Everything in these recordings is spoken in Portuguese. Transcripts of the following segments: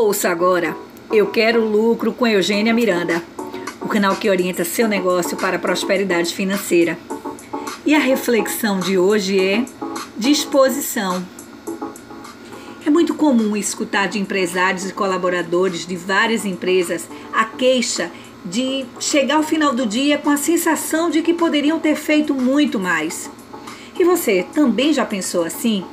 Ouça agora Eu Quero Lucro com Eugênia Miranda, o canal que orienta seu negócio para a prosperidade financeira. E a reflexão de hoje é disposição. É muito comum escutar de empresários e colaboradores de várias empresas a queixa de chegar ao final do dia com a sensação de que poderiam ter feito muito mais. E você também já pensou assim?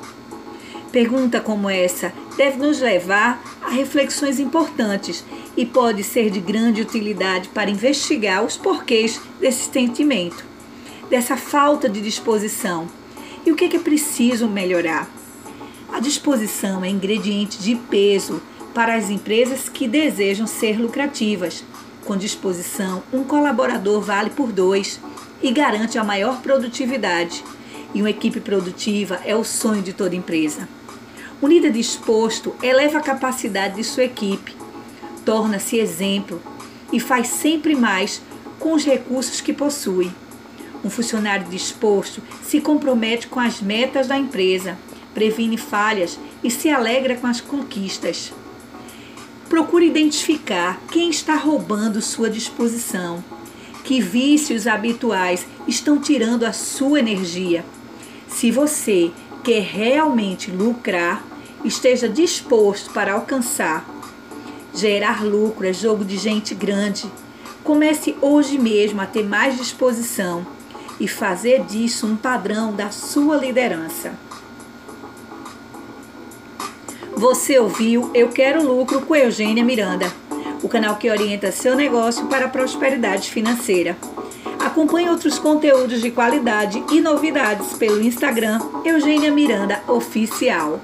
Pergunta como essa deve nos levar a reflexões importantes e pode ser de grande utilidade para investigar os porquês desse sentimento, dessa falta de disposição e o que é preciso melhorar. A disposição é ingrediente de peso para as empresas que desejam ser lucrativas. Com disposição, um colaborador vale por dois e garante a maior produtividade. E uma equipe produtiva é o sonho de toda empresa. O líder disposto eleva a capacidade de sua equipe, torna-se exemplo e faz sempre mais com os recursos que possui. Um funcionário disposto se compromete com as metas da empresa, previne falhas e se alegra com as conquistas. Procure identificar quem está roubando sua disposição, que vícios habituais estão tirando a sua energia. Se você quer realmente lucrar, esteja disposto para alcançar. Gerar lucro é jogo de gente grande. Comece hoje mesmo a ter mais disposição e fazer disso um padrão da sua liderança. Você ouviu Eu Quero Lucro com Eugênia Miranda, o canal que orienta seu negócio para a prosperidade financeira. Acompanhe outros conteúdos de qualidade e novidades pelo Instagram Eugênia Miranda Oficial.